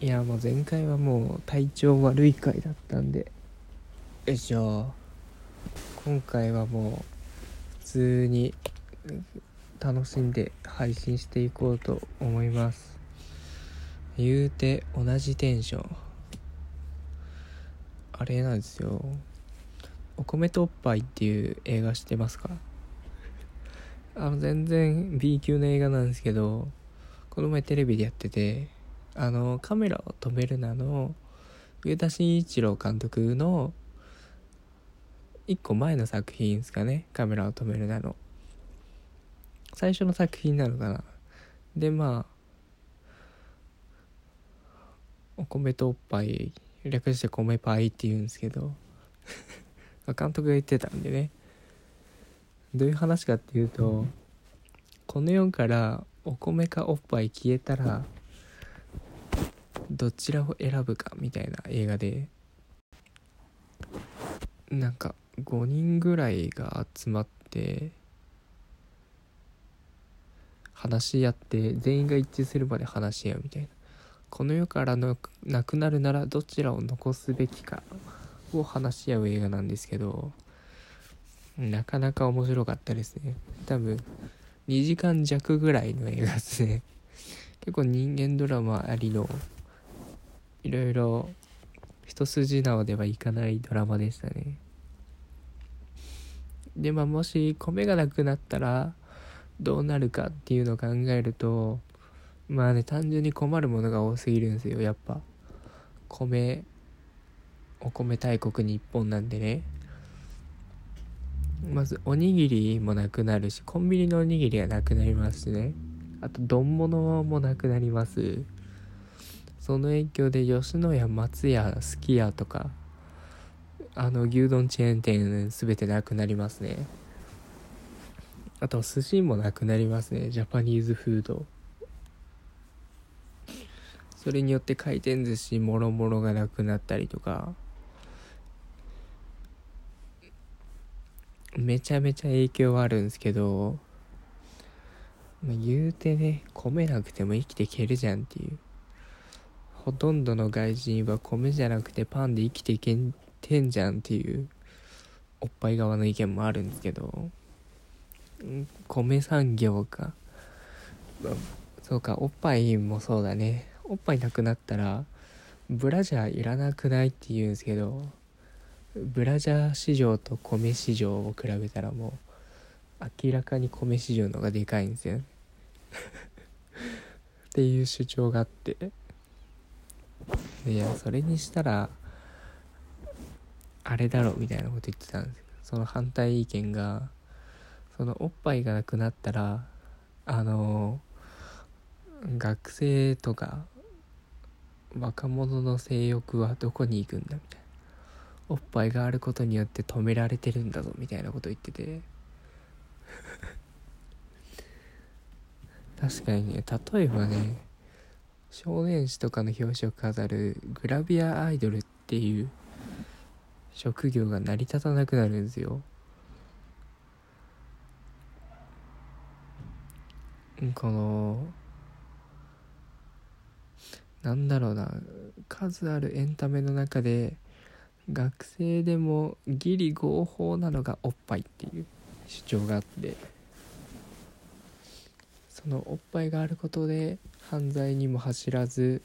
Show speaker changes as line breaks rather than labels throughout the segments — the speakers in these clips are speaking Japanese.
いやもう前回はもう体調悪い回だったんで。よいしょ今回はもう普通に楽しんで配信していこうと思います。言うて同じテンション。あれなんですよ。お米とおっぱいっていう映画知ってますか？あの全然 B 級の映画なんですけどこの前テレビでやってて。あのカメラを止めるなの上田慎一郎監督の1個前の作品ですかね。カメラを止めるなの。最初の作品なのかな。でまあお米とおっぱい略して米パイって言うんですけど。監督が言ってたんでね。どういう話かっていうとこの世からお米かおっぱい消えたらどちらを選ぶかみたいな映画でなんか5人ぐらいが集まって話し合って全員が一致するまで話し合うみたいな。この世からのなくなるならどちらを残すべきかを話し合う映画なんですけどなかなか面白かったですね。多分2時間弱ぐらいの映画ですね。結構人間ドラマありのいろいろ一筋縄ではいかないドラマでしたね。でまあもし米がなくなったらどうなるかっていうのを考えるとまあね単純に困るものが多すぎるんですよやっぱ。米お米大国日本なんでね。まずおにぎりもなくなるしコンビニのおにぎりはなくなりますしね。あと丼物もなくなります。その影響で吉野家松屋すき家とかあの牛丼チェーン店全てなくなりますね。あと寿司もなくなりますね。ジャパニーズフード。それによって回転寿司もろもろがなくなったりとか。めちゃめちゃ影響はあるんですけど、言うてね米なくても生きていけるじゃんっていう。ほとんどの外人は米じゃなくてパンで生きていけてんじゃんっていうおっぱい側の意見もあるんですけど米産業か。そうかおっぱいもそうだね。おっぱいなくなったらブラジャーいらなくないって言うんですけどブラジャー市場と米市場を比べたらもう明らかに米市場の方がでかいんですよね。っていう主張があって。いやそれにしたらあれだろみたいなこと言ってたんですけどその反対意見がそのおっぱいがなくなったらあの学生とか若者の性欲はどこに行くんだみたいな。おっぱいがあることによって止められてるんだぞみたいなこと言ってて。確かにね例えばね少年誌とかの表紙を飾るグラビアアイドルっていう職業が成り立たなくなるんですよ。このなんだろうな数あるエンタメの中で学生でもギリ合法なのがおっぱいっていう主張があって。そのおっぱいがあることで犯罪にも走らず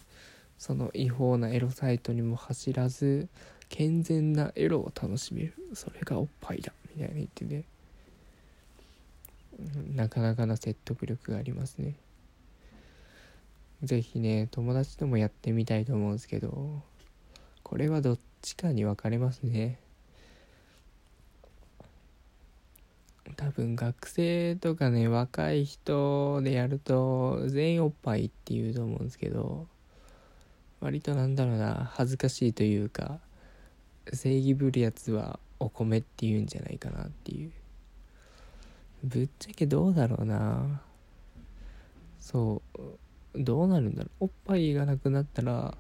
その違法なエロサイトにも走らず健全なエロを楽しめる。それがおっぱいだみたいな言ってて。なかなかな説得力がありますね。是非ね友達ともやってみたいと思うんですけどこれはどっちかに分かれますね。多分学生とかね若い人でやると全員おっぱいって言うと思うんですけど割となんだろうな恥ずかしいというか正義ぶるやつはお米って言うんじゃないかなっていう。ぶっちゃけどうだろうな。そうどうなるんだろう。おっぱいがなくなったら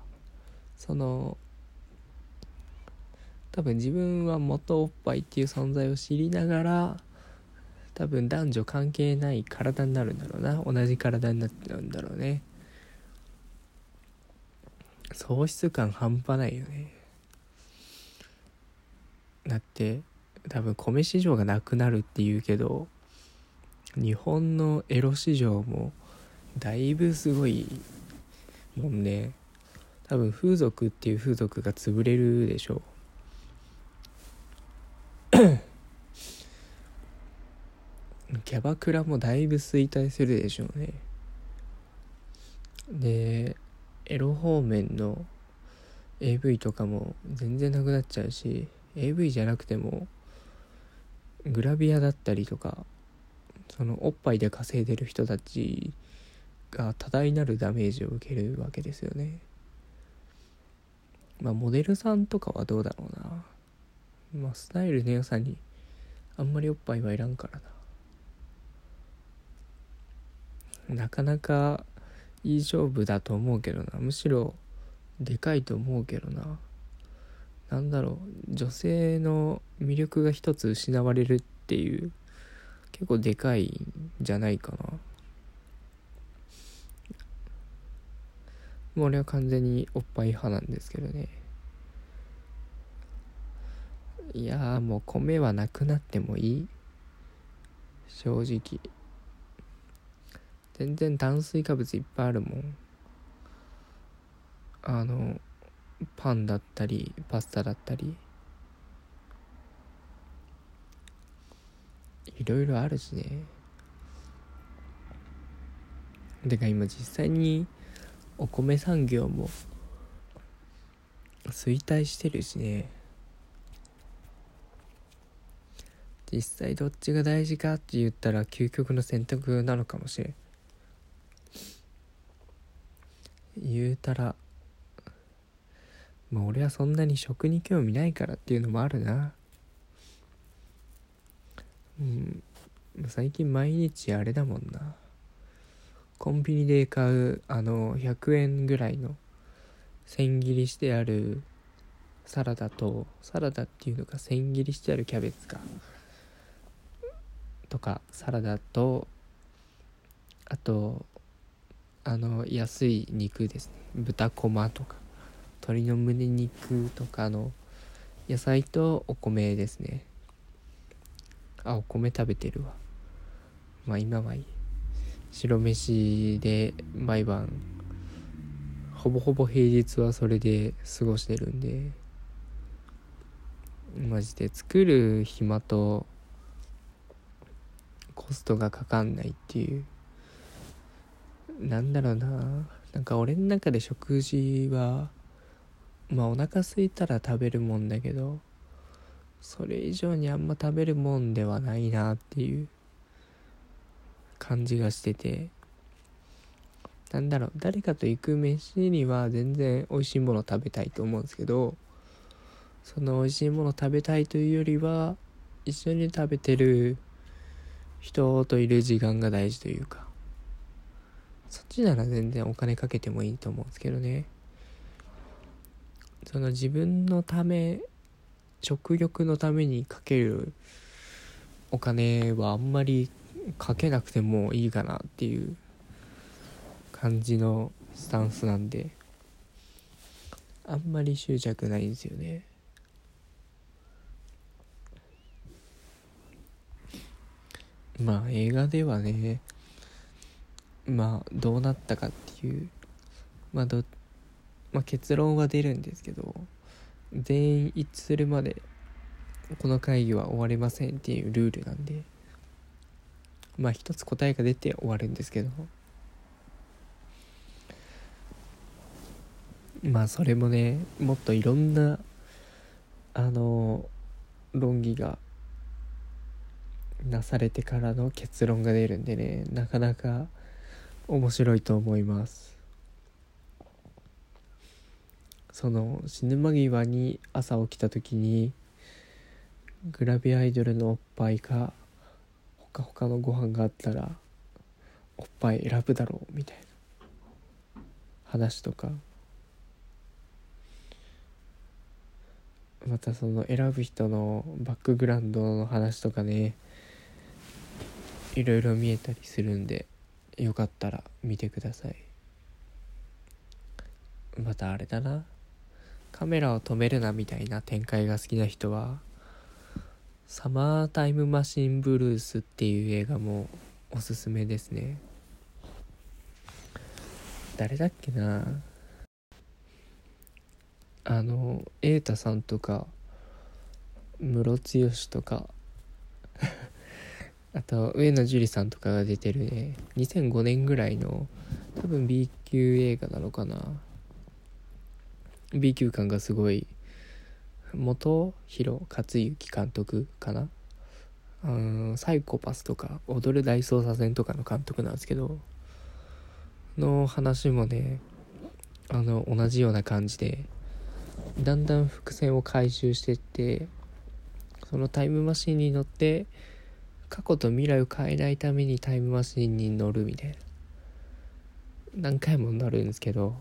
その多分自分は元おっぱいっていう存在を知りながら多分男女関係ない体になるんだろうな。同じ体になっちゃうんだろうね。喪失感半端ないよね。だって多分米市場がなくなるっていうけど日本のエロ市場もだいぶすごいもんね。多分風俗っていう風俗が潰れるでしょう。キャバクラもだいぶ衰退するでしょうね。でエロ方面の AV とかも全然なくなっちゃうし AV じゃなくてもグラビアだったりとかそのおっぱいで稼いでる人たちが多大なるダメージを受けるわけですよね。まあモデルさんとかはどうだろうな。まあスタイルの良さにあんまりおっぱいはいらんからな。なかなかいい勝負だと思うけどな。むしろでかいと思うけどな。なんだろう。女性の魅力が一つ失われるっていう結構でかいんじゃないかな。もう俺は完全におっぱい派なんですけどね。いやーもう米はなくなってもいい。正直。全然炭水化物いっぱいあるもん。あのパンだったりパスタだったり。いろいろあるしね。てか今実際にお米産業も衰退してるしね。実際どっちが大事かって言ったら究極の選択なのかもしれん。言うたらまあ俺はそんなに食に興味ないからっていうのもあるな。うん。最近毎日あれだもんな。コンビニで買うあの100円ぐらいの千切りしてあるサラダとサラダっていうのか千切りしてあるキャベツか。とかサラダとあとあの安い肉ですね。豚こまとか鶏の胸肉とかの野菜とお米ですね。あお米食べてるわ。まあ今はいい。白飯で毎晩ほぼほぼ平日はそれで過ごしてるんでマジで作る暇とコストがかかんないっていう。なんだろうな。なんか俺の中で食事はまあお腹空いたら食べるもんだけどそれ以上にあんま食べるもんではないなっていう感じがしてて。なんだろう。誰かと行く飯には全然美味しいもの食べたいと思うんですけどその美味しいもの食べたいというよりは一緒に食べてる人といる時間が大事というか。そっちなら全然お金かけてもいいと思うんですけどね。その自分のため食欲のためにかけるお金はあんまりかけなくてもいいかなっていう感じのスタンスなんであんまり執着ないんですよね。まあ映画ではねまあどうなったかっていうまあど、まあ、結論は出るんですけど全員一致するまでこの会議は終われませんっていうルールなんでまあ一つ答えが出て終わるんですけどまあそれもねもっといろんなあの論議がなされてからの結論が出るんでねなかなか面白いと思います。その死ぬ間際に朝起きた時にグラビアアイドルのおっぱいかかほかのご飯があったらおっぱい選ぶだろうみたいな話とか。またその選ぶ人のバックグラウンドの話とかねいろいろ見えたりするんで。よかったら見てください。またあれだな。カメラを止めるなみたいな展開が好きな人はサマータイムマシンブルースっていう映画もおすすめですね。誰だっけな。あの瑛太さんとかムロツヨシとかあと上野樹里さんとかが出てるね。2005年ぐらいの多分 B 級映画なのかな。B 級感がすごい。元弘克行監督かな。うんサイコパスとか踊る大捜査線とかの監督なんですけどの話もねあの同じような感じでだんだん伏線を回収してってそのタイムマシンに乗って過去と未来を変えないためにタイムマシンに乗るみたいな。何回も乗るんですけど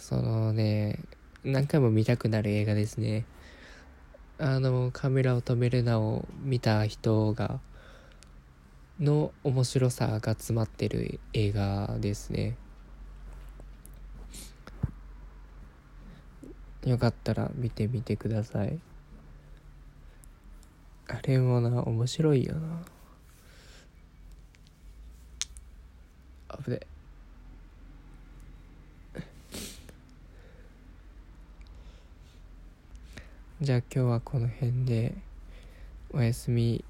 そのね何回も見たくなる映画ですね。あのカメラを止めるなを見た人がの面白さが詰まってる映画ですね。よかったら見てみてください。あれもな面白いよな。あぶね。じゃあ今日はこの辺でおやすみ。